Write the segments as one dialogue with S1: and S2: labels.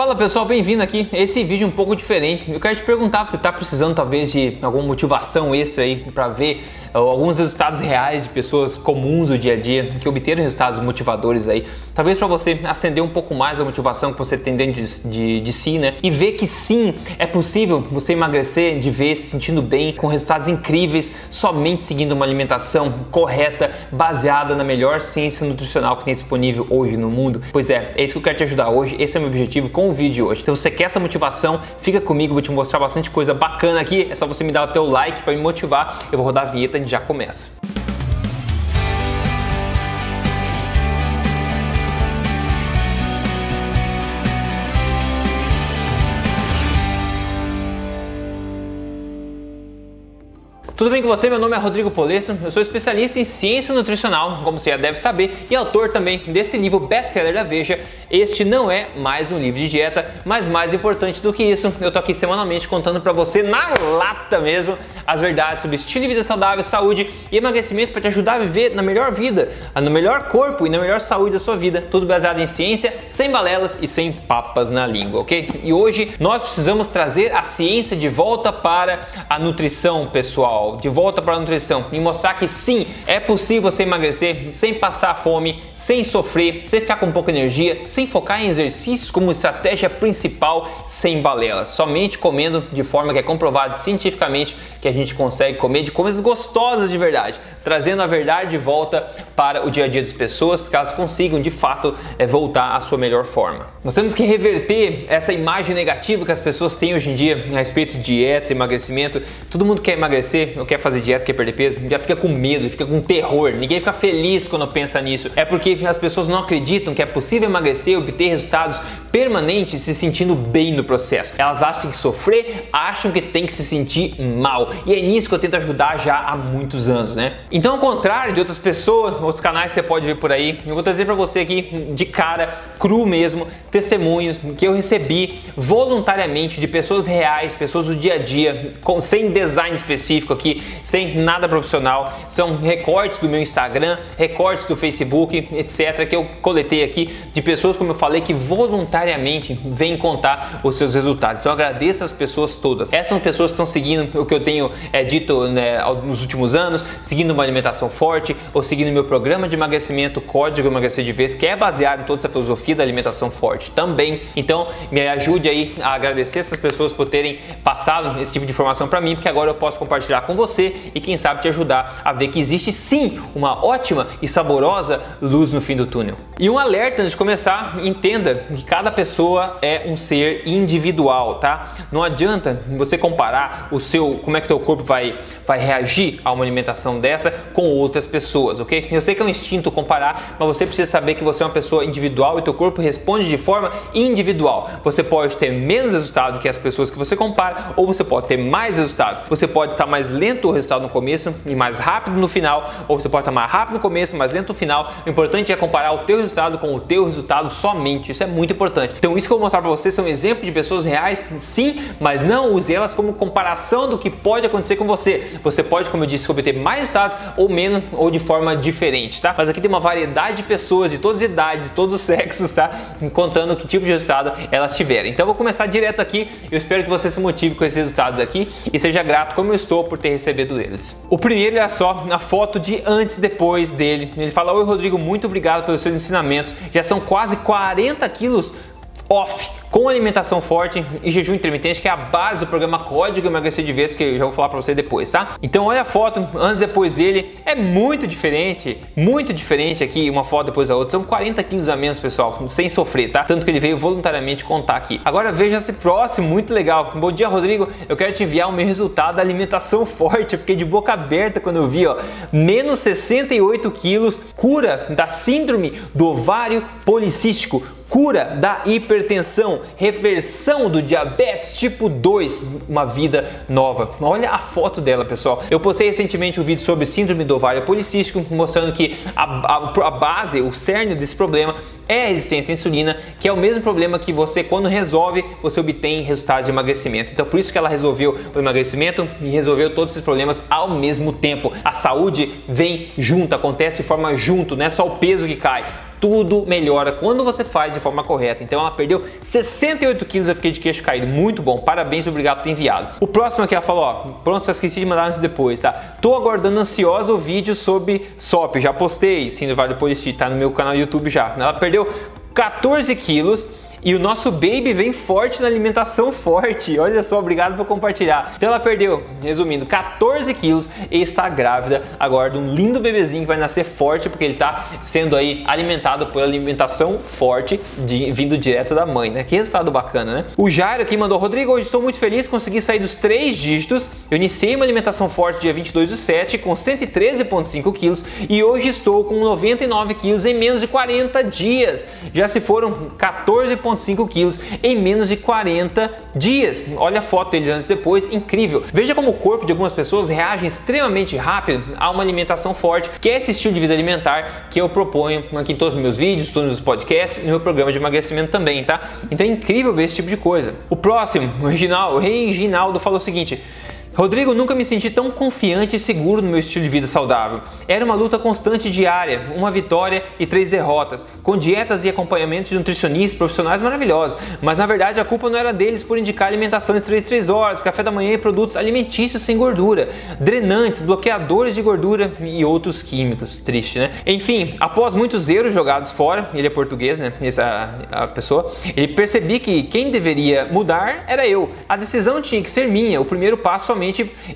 S1: Fala pessoal, bem-vindo aqui. Esse vídeo é um pouco diferente. Eu quero te perguntar se você está precisando talvez de alguma motivação extra aí para ver uh, alguns resultados reais de pessoas comuns do dia a dia que obteram resultados motivadores aí. Talvez para você acender um pouco mais a motivação que você tem dentro de, de, de, si, né? E ver que sim, é possível você emagrecer de vez, se sentindo bem, com resultados incríveis, somente seguindo uma alimentação correta, baseada na melhor ciência nutricional que tem disponível hoje no mundo. Pois é, é isso que eu quero te ajudar hoje. Esse é o meu objetivo com o vídeo de hoje. Então, se você quer essa motivação, fica comigo, vou te mostrar bastante coisa bacana aqui. É só você me dar o teu like para me motivar. Eu vou rodar a vinheta e já começa. Tudo bem com você? Meu nome é Rodrigo Polesso, eu sou especialista em ciência nutricional, como você já deve saber, e autor também desse livro best-seller da Veja. Este não é mais um livro de dieta, mas mais importante do que isso, eu tô aqui semanalmente contando para você na lata mesmo as verdades sobre estilo de vida saudável, saúde e emagrecimento para te ajudar a viver na melhor vida, no melhor corpo e na melhor saúde da sua vida. Tudo baseado em ciência, sem balelas e sem papas na língua, ok? E hoje nós precisamos trazer a ciência de volta para a nutrição pessoal de volta para a nutrição e mostrar que sim, é possível você emagrecer sem passar fome, sem sofrer, sem ficar com pouca energia, sem focar em exercícios como estratégia principal, sem balelas, somente comendo de forma que é comprovado cientificamente que a gente consegue comer de coisas gostosas de verdade, trazendo a verdade de volta para o dia a dia das pessoas, para que elas consigam de fato é, voltar à sua melhor forma. Nós temos que reverter essa imagem negativa que as pessoas têm hoje em dia a respeito de dieta, emagrecimento. Todo mundo quer emagrecer, não quer fazer dieta, quer perder peso, já fica com medo, fica com terror. Ninguém fica feliz quando pensa nisso. É porque as pessoas não acreditam que é possível emagrecer, obter resultados permanentes se sentindo bem no processo. Elas acham que sofrer, acham que tem que se sentir mal. E é nisso que eu tento ajudar já há muitos anos, né? Então, ao contrário de outras pessoas, outros canais que você pode ver por aí, eu vou trazer para você aqui de cara, cru mesmo, testemunhos que eu recebi voluntariamente de pessoas reais, pessoas do dia a dia, com, sem design específico aqui sem nada profissional. São recortes do meu Instagram, recortes do Facebook, etc. que eu coletei aqui de pessoas, como eu falei, que voluntariamente vêm contar os seus resultados. Então, agradeço as pessoas todas. Essas são pessoas que estão seguindo o que eu tenho é, dito né, nos últimos anos, seguindo uma alimentação forte ou seguindo meu programa de emagrecimento, Código Emagrecer de Vez, que é baseado em toda essa filosofia da alimentação forte também. Então, me ajude aí a agradecer essas pessoas por terem passado esse tipo de informação para mim, porque agora eu posso compartilhar com você e quem sabe te ajudar a ver que existe sim uma ótima e saborosa luz no fim do túnel. E um alerta antes de começar, entenda que cada pessoa é um ser individual, tá? Não adianta você comparar o seu, como é que teu corpo vai vai reagir a uma alimentação dessa com outras pessoas, ok? Eu sei que é um instinto comparar, mas você precisa saber que você é uma pessoa individual e teu corpo responde de forma individual. Você pode ter menos resultado que as pessoas que você compara, ou você pode ter mais resultados. Você pode estar mais lento o resultado no começo e mais rápido no final, ou você pode estar mais rápido no começo, mais lento no final. O importante é comparar o teu resultado com o teu resultado somente. Isso é muito importante. Então, isso que eu vou mostrar para vocês são exemplos de pessoas reais, sim, mas não use elas como comparação do que pode acontecer com você. Você pode, como eu disse, obter mais resultados ou menos ou de forma diferente, tá? Mas aqui tem uma variedade de pessoas de todas as idades, de todos os sexos, tá? Contando que tipo de resultado elas tiveram. Então, eu vou começar direto aqui. Eu espero que você se motive com esses resultados aqui e seja grato como eu estou por ter recebido eles. O primeiro é só a foto de antes e depois dele. Ele fala: Oi, Rodrigo, muito obrigado pelos seus ensinamentos. Já são quase 40 quilos off com alimentação forte e jejum intermitente, que é a base do programa Código Emagrecer de Vez, que eu já vou falar para você depois, tá? Então olha a foto antes e depois dele, é muito diferente, muito diferente aqui, uma foto depois da outra, são 40 quilos a menos, pessoal, sem sofrer, tá? Tanto que ele veio voluntariamente contar aqui. Agora veja esse próximo, muito legal. Bom dia, Rodrigo, eu quero te enviar o meu resultado da alimentação forte, eu fiquei de boca aberta quando eu vi, ó, menos 68 quilos, cura da síndrome do ovário policístico, cura da hipertensão, reversão do diabetes tipo 2, uma vida nova. Olha a foto dela, pessoal. Eu postei recentemente um vídeo sobre síndrome do ovário policístico, mostrando que a, a, a base, o cerne desse problema é a resistência à insulina, que é o mesmo problema que você, quando resolve, você obtém resultados de emagrecimento. Então, por isso que ela resolveu o emagrecimento e resolveu todos esses problemas ao mesmo tempo. A saúde vem junto, acontece de forma junto, não é só o peso que cai tudo melhora quando você faz de forma correta. Então ela perdeu 68 quilos, eu fiquei de queixo caído. Muito bom, parabéns, obrigado por ter enviado. O próximo aqui ela falou: ó, pronto, só esqueci de mandar antes depois, tá? Tô aguardando ansiosa o vídeo sobre SOP, já postei, sim, vale depois tá no meu canal YouTube já. Ela perdeu 14 quilos e o nosso baby vem forte na alimentação forte. Olha só, obrigado por compartilhar. Então ela perdeu, resumindo, 14 quilos e está grávida agora de um lindo bebezinho que vai nascer forte porque ele está sendo aí alimentado por alimentação forte de, vindo direto da mãe, né? Que resultado bacana, né? O Jairo aqui mandou, Rodrigo, hoje estou muito feliz, consegui sair dos três dígitos. Eu iniciei uma alimentação forte dia 22 do 7 com 113,5 quilos e hoje estou com 99 quilos em menos de 40 dias. Já se foram 14 2,5 quilos em menos de 40 dias. Olha a foto dele antes e depois, incrível. Veja como o corpo de algumas pessoas reage extremamente rápido a uma alimentação forte, que é esse estilo de vida alimentar que eu proponho aqui em todos os meus vídeos, todos os podcasts e no meu programa de emagrecimento também, tá? Então é incrível ver esse tipo de coisa. O próximo, o o Reginaldo falou o seguinte: Rodrigo, nunca me senti tão confiante e seguro no meu estilo de vida saudável. Era uma luta constante diária, uma vitória e três derrotas, com dietas e acompanhamentos de nutricionistas profissionais maravilhosos. Mas na verdade a culpa não era deles por indicar alimentação de 3 3 horas, café da manhã e produtos alimentícios sem gordura, drenantes, bloqueadores de gordura e outros químicos. Triste, né? Enfim, após muitos erros jogados fora, ele é português, né? Essa a pessoa, ele percebi que quem deveria mudar era eu. A decisão tinha que ser minha, o primeiro passo somente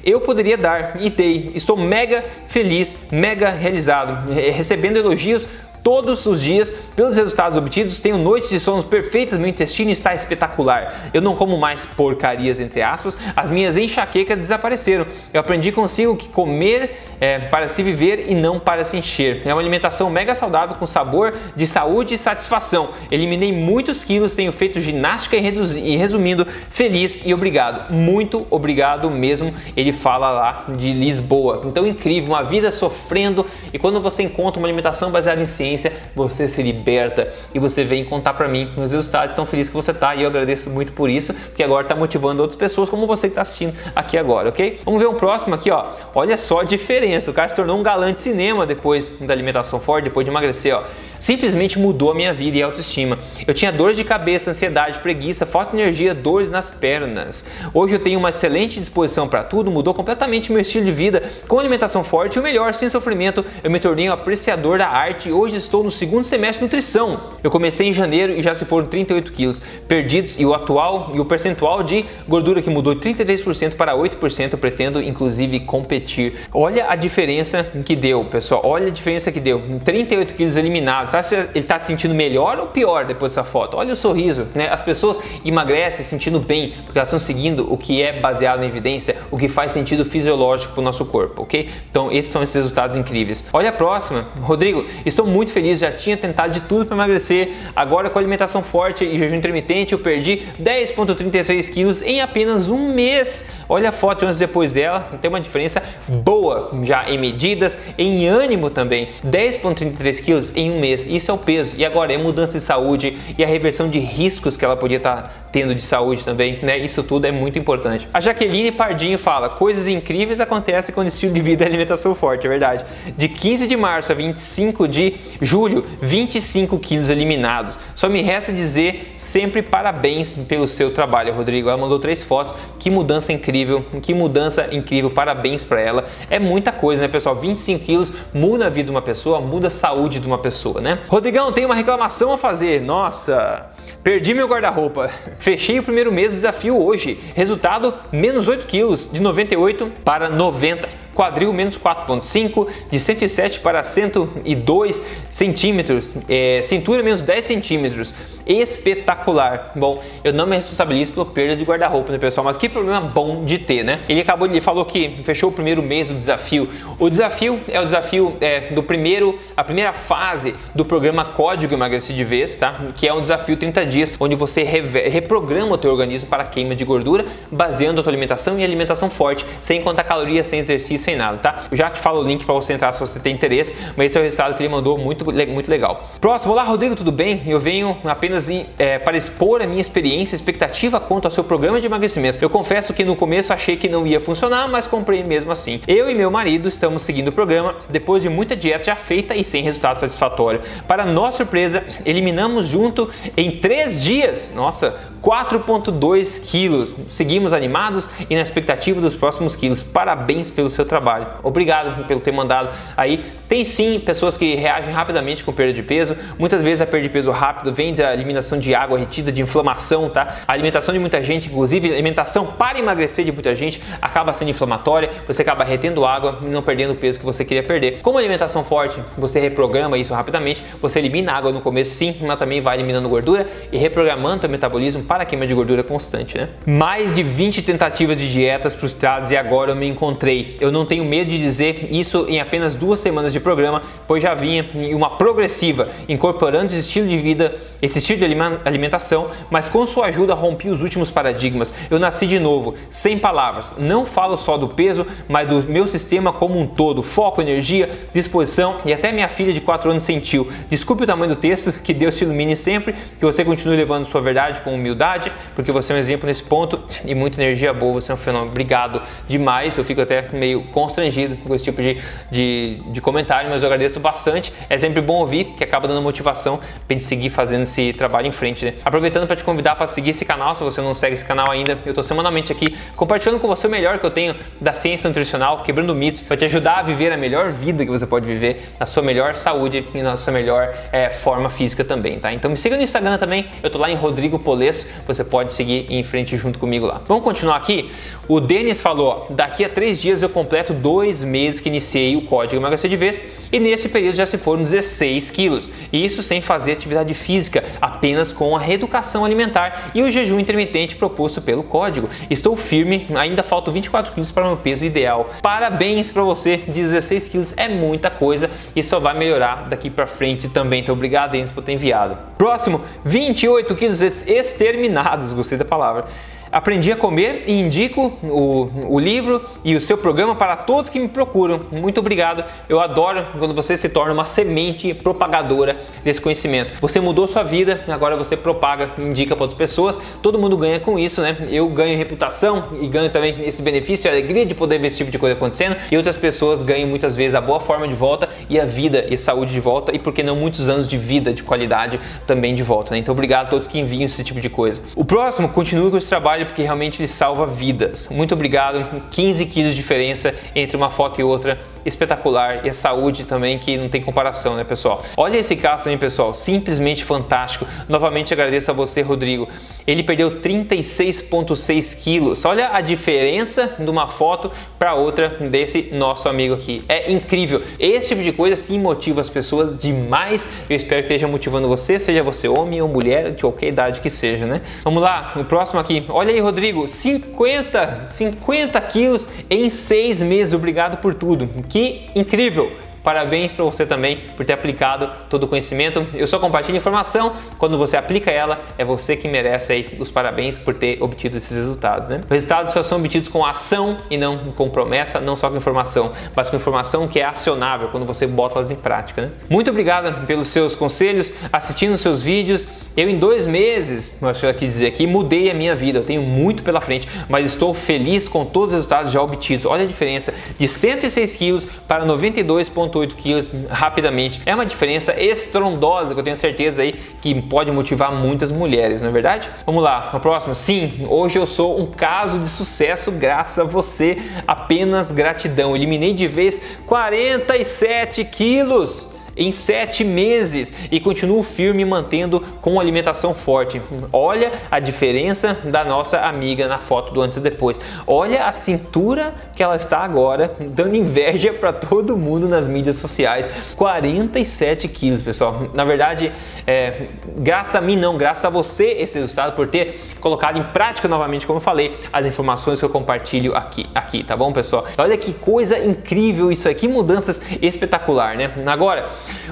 S1: eu poderia dar e dei. Estou mega feliz, mega realizado, recebendo elogios todos os dias pelos resultados obtidos. Tenho noites de sono perfeitas, meu intestino está espetacular. Eu não como mais porcarias, entre aspas. As minhas enxaquecas desapareceram. Eu aprendi consigo que comer é para se viver e não para se encher. É uma alimentação mega saudável com sabor de saúde e satisfação. Eliminei muitos quilos, tenho feito ginástica e, resumindo, feliz e obrigado. Muito obrigado mesmo. Ele fala lá de Lisboa. Então incrível, uma vida sofrendo e quando você encontra uma alimentação baseada em ciência você se liberta e você vem contar para mim os resultados tão feliz que você tá e eu agradeço muito por isso, porque agora está motivando outras pessoas como você que está assistindo aqui agora, ok? Vamos ver um próximo aqui, ó. Olha só a diferença, o cara se tornou um galã de cinema depois da alimentação forte, depois de emagrecer, ó simplesmente mudou a minha vida e autoestima. Eu tinha dores de cabeça, ansiedade, preguiça, falta de energia, dores nas pernas. Hoje eu tenho uma excelente disposição para tudo, mudou completamente meu estilo de vida com alimentação forte e o melhor, sem sofrimento. Eu me tornei um apreciador da arte e hoje estou no segundo semestre de nutrição. Eu comecei em janeiro e já se foram 38 quilos perdidos e o atual e o percentual de gordura que mudou de 33% para 8%. Eu pretendo inclusive competir. Olha a diferença que deu, pessoal. Olha a diferença que deu. 38 quilos eliminados Sabe se ele está se sentindo melhor ou pior depois dessa foto? Olha o sorriso, né? As pessoas emagrecem se sentindo bem porque elas estão seguindo o que é baseado em evidência, o que faz sentido fisiológico para o nosso corpo, ok? Então esses são esses resultados incríveis. Olha a próxima, Rodrigo. Estou muito feliz, já tinha tentado de tudo para emagrecer. Agora com alimentação forte e jejum intermitente eu perdi 10,33 quilos em apenas um mês. Olha a foto antes e depois dela, tem uma diferença boa já em medidas, em ânimo também. 10,33 quilos em um mês isso é o peso. E agora é mudança de saúde e a reversão de riscos que ela podia estar tá tendo de saúde também, né? Isso tudo é muito importante. A Jaqueline Pardinho fala: coisas incríveis acontecem quando estilo de vida e alimentação forte, é verdade. De 15 de março a 25 de julho, 25 quilos eliminados. Só me resta dizer sempre parabéns pelo seu trabalho, Rodrigo. Ela mandou três fotos. Que mudança incrível, que mudança incrível. Parabéns para ela. É muita coisa, né, pessoal? 25 quilos muda a vida de uma pessoa, muda a saúde de uma pessoa, né? Rodrigão, tem uma reclamação a fazer. Nossa, perdi meu guarda-roupa. Fechei o primeiro mês do desafio hoje. Resultado: menos 8 quilos, de 98 para 90 quadril menos 4,5, de 107 para 102 centímetros, é, cintura menos 10 centímetros. Espetacular. Bom, eu não me responsabilizo pela perda de guarda-roupa, né, pessoal? Mas que problema bom de ter, né? Ele acabou de falou que fechou o primeiro mês do desafio. O desafio é o desafio é, do primeiro, a primeira fase do programa Código Emagrecer de Vez, tá? Que é um desafio 30 dias, onde você reprograma o teu organismo para queima de gordura, baseando a tua alimentação em alimentação forte, sem contar calorias, sem exercício sem nada, tá? Eu já te falo o link para você entrar se você tem interesse, mas esse é o resultado que ele mandou, muito, muito legal. Próximo, olá Rodrigo, tudo bem? Eu venho apenas é, para expor a minha experiência e expectativa quanto ao seu programa de emagrecimento. Eu confesso que no começo achei que não ia funcionar, mas comprei mesmo assim. Eu e meu marido estamos seguindo o programa depois de muita dieta já feita e sem resultado satisfatório. Para nossa surpresa, eliminamos junto em três dias. Nossa, 4,2 quilos. Seguimos animados e na expectativa dos próximos quilos. Parabéns pelo seu trabalho. Obrigado pelo ter mandado aí. Tem sim pessoas que reagem rapidamente com perda de peso. Muitas vezes a perda de peso rápido vem da eliminação de água retida, de inflamação, tá? A alimentação de muita gente, inclusive alimentação para emagrecer de muita gente, acaba sendo inflamatória. Você acaba retendo água e não perdendo o peso que você queria perder. Como alimentação forte, você reprograma isso rapidamente. Você elimina água no começo, sim, mas também vai eliminando gordura e reprogramando o metabolismo para a queima de gordura constante, né? Mais de 20 tentativas de dietas frustradas e agora eu me encontrei. Eu não tenho medo de dizer isso em apenas duas semanas de programa, pois já vinha em uma progressiva, incorporando esse estilo de vida, esse estilo de alimentação, mas com sua ajuda rompi os últimos paradigmas. Eu nasci de novo, sem palavras. Não falo só do peso, mas do meu sistema como um todo, foco, energia, disposição e até minha filha de 4 anos sentiu. Desculpe o tamanho do texto, que Deus te ilumine sempre, que você continue levando sua verdade com humildade porque você é um exemplo nesse ponto e muita energia boa, você é um fenômeno. Obrigado demais, eu fico até meio constrangido com esse tipo de, de, de comentário, mas eu agradeço bastante. É sempre bom ouvir, que acaba dando motivação para gente seguir fazendo esse trabalho em frente. Né? Aproveitando para te convidar para seguir esse canal, se você não segue esse canal ainda, eu estou semanalmente aqui compartilhando com você o melhor que eu tenho da ciência nutricional, quebrando mitos, para te ajudar a viver a melhor vida que você pode viver, na sua melhor saúde e na sua melhor é, forma física também, tá? Então me siga no Instagram também, eu tô lá em Rodrigo Polesso, você pode seguir em frente junto comigo lá. Vamos continuar aqui? O Denis falou: daqui a três dias eu completo dois meses que iniciei o código emagrecer de vez e neste período já se foram 16 quilos. Isso sem fazer atividade física, apenas com a reeducação alimentar e o jejum intermitente proposto pelo código. Estou firme, ainda faltam 24 quilos para o meu peso ideal. Parabéns para você, 16 quilos é muita coisa e só vai melhorar daqui para frente também. Então obrigado, Denis, por ter enviado. Próximo, 28 quilos exterminados gostei da palavra. Aprendi a Comer e indico o, o livro e o seu programa para todos que me procuram. Muito obrigado. Eu adoro quando você se torna uma semente propagadora desse conhecimento. Você mudou sua vida, agora você propaga e indica para outras pessoas. Todo mundo ganha com isso, né? Eu ganho reputação e ganho também esse benefício, a alegria de poder ver esse tipo de coisa acontecendo. E outras pessoas ganham muitas vezes a boa forma de volta e a vida e saúde de volta. E por que não muitos anos de vida, de qualidade também de volta, né? Então obrigado a todos que enviam esse tipo de coisa. O próximo, continue com esse trabalho porque realmente ele salva vidas. Muito obrigado. 15 quilos de diferença entre uma foto e outra espetacular e a saúde também que não tem comparação, né, pessoal? Olha esse caso também, pessoal, simplesmente fantástico. Novamente agradeço a você, Rodrigo. Ele perdeu 36,6 quilos. Olha a diferença de uma foto para outra desse nosso amigo aqui. É incrível. Esse tipo de coisa sim motiva as pessoas demais. Eu espero que esteja motivando você, seja você homem ou mulher, de qualquer idade que seja, né? Vamos lá, o próximo aqui. Olha aí, Rodrigo, 50, 50 quilos em seis meses. Obrigado por tudo. Que incrível! Parabéns para você também por ter aplicado todo o conhecimento. Eu só compartilho informação, quando você aplica ela, é você que merece aí os parabéns por ter obtido esses resultados. Né? Os resultados só são obtidos com ação e não com promessa, não só com informação, mas com informação que é acionável quando você bota elas em prática. Né? Muito obrigado pelos seus conselhos, assistindo seus vídeos. Eu em dois meses, acho que dizer aqui, mudei a minha vida. Eu tenho muito pela frente, mas estou feliz com todos os resultados já obtidos. Olha a diferença de 106 quilos para 92,8 quilos rapidamente. É uma diferença estrondosa que eu tenho certeza aí que pode motivar muitas mulheres, não é verdade? Vamos lá, no próximo. Sim, hoje eu sou um caso de sucesso graças a você. Apenas gratidão. Eliminei de vez 47 quilos em sete meses e continuo firme mantendo com alimentação forte. Olha a diferença da nossa amiga na foto do antes e depois. Olha a cintura que ela está agora, dando inveja para todo mundo nas mídias sociais. 47 quilos, pessoal. Na verdade, é, graças a mim não, graças a você esse resultado por ter colocado em prática novamente, como eu falei, as informações que eu compartilho aqui, aqui, tá bom, pessoal? Olha que coisa incrível isso aqui, mudanças espetacular, né? Agora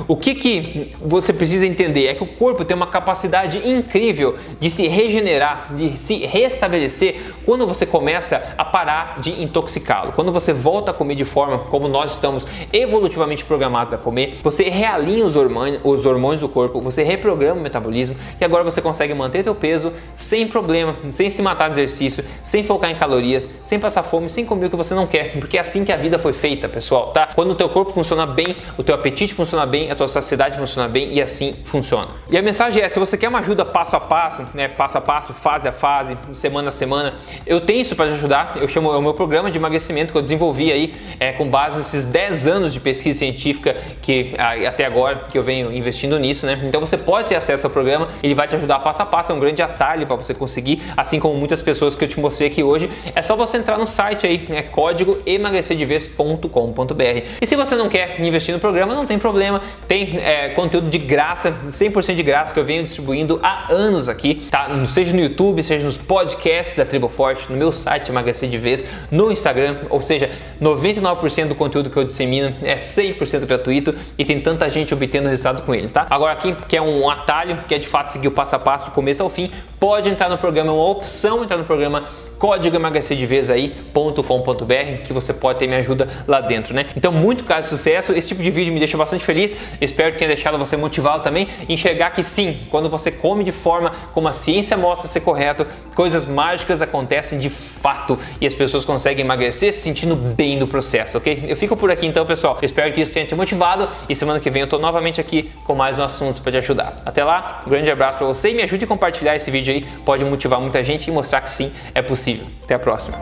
S1: O que, que você precisa entender é que o corpo tem uma capacidade incrível de se regenerar, de se restabelecer quando você começa a parar de intoxicá-lo. Quando você volta a comer de forma como nós estamos evolutivamente programados a comer, você realinha os hormônios, os hormônios do corpo, você reprograma o metabolismo e agora você consegue manter teu peso sem problema, sem se matar de exercício, sem focar em calorias, sem passar fome, sem comer o que você não quer, porque é assim que a vida foi feita, pessoal, tá? Quando o teu corpo funciona bem, o teu apetite funciona bem, a tua saciedade funciona bem e assim funciona. E a mensagem é, se você quer uma ajuda passo a passo, né, passo a passo, fase a fase, semana a semana, eu tenho isso para te ajudar. Eu chamo é o meu programa de emagrecimento que eu desenvolvi aí é, com base nesses 10 anos de pesquisa científica que até agora que eu venho investindo nisso, né? Então você pode ter acesso ao programa, ele vai te ajudar passo a passo, é um grande atalho para você conseguir, assim como muitas pessoas que eu te mostrei aqui hoje. É só você entrar no site aí, né, código emagrecerdevez.com.br. E se você não quer investir no programa, não tem problema, tem é, conteúdo de graça, 100% de graça que eu venho distribuindo há anos aqui, tá? Seja no YouTube, seja nos podcasts da Tribo Forte, no meu site Emagrecer de Vez, no Instagram, ou seja, 99% do conteúdo que eu dissemino é 100% gratuito e tem tanta gente obtendo resultado com ele, tá? Agora aqui que é um atalho, que é de fato seguir o passo a passo do começo ao fim, pode entrar no programa, é uma opção entrar no programa código emagrecer de vez aí.com.br que você pode ter minha ajuda lá dentro, né? Então, muito caso de sucesso. Esse tipo de vídeo me deixa bastante feliz. Espero que tenha deixado você motivado também. Enxergar que sim, quando você come de forma como a ciência mostra ser correto, coisas mágicas acontecem de fato e as pessoas conseguem emagrecer se sentindo bem no processo, ok? Eu fico por aqui então, pessoal. Espero que isso tenha te motivado e semana que vem eu tô novamente aqui com mais um assunto para te ajudar. Até lá, um grande abraço para você e me ajude a compartilhar esse vídeo aí. Pode motivar muita gente e mostrar que sim, é possível Até a próxima.